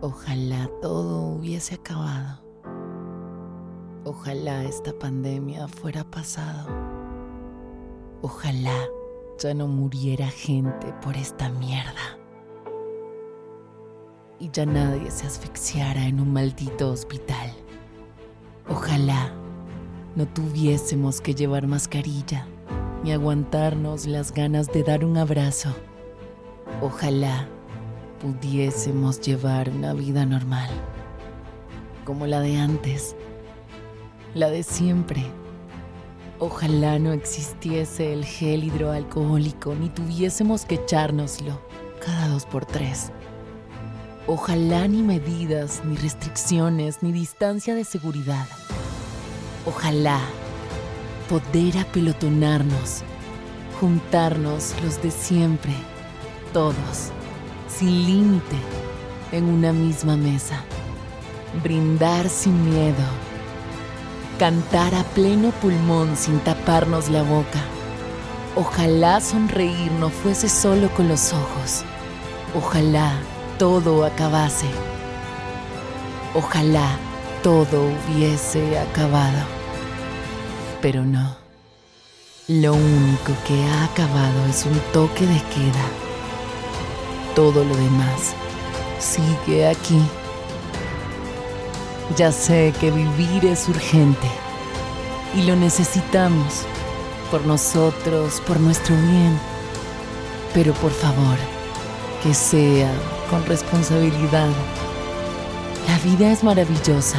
Ojalá todo hubiese acabado. Ojalá esta pandemia fuera pasado. Ojalá ya no muriera gente por esta mierda. Y ya nadie se asfixiara en un maldito hospital. Ojalá no tuviésemos que llevar mascarilla ni aguantarnos las ganas de dar un abrazo. Ojalá pudiésemos llevar una vida normal, como la de antes, la de siempre. Ojalá no existiese el gel hidroalcohólico ni tuviésemos que echárnoslo cada dos por tres. Ojalá ni medidas, ni restricciones, ni distancia de seguridad. Ojalá poder apelotonarnos, juntarnos los de siempre, todos, sin límite, en una misma mesa, brindar sin miedo, cantar a pleno pulmón sin taparnos la boca. Ojalá sonreír no fuese solo con los ojos. Ojalá todo acabase. Ojalá todo hubiese acabado pero no. Lo único que ha acabado es un toque de queda. Todo lo demás sigue aquí. Ya sé que vivir es urgente y lo necesitamos por nosotros, por nuestro bien. Pero por favor, que sea con responsabilidad. La vida es maravillosa.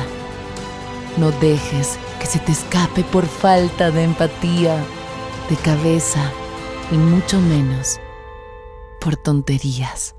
No dejes que se te escape por falta de empatía, de cabeza y mucho menos por tonterías.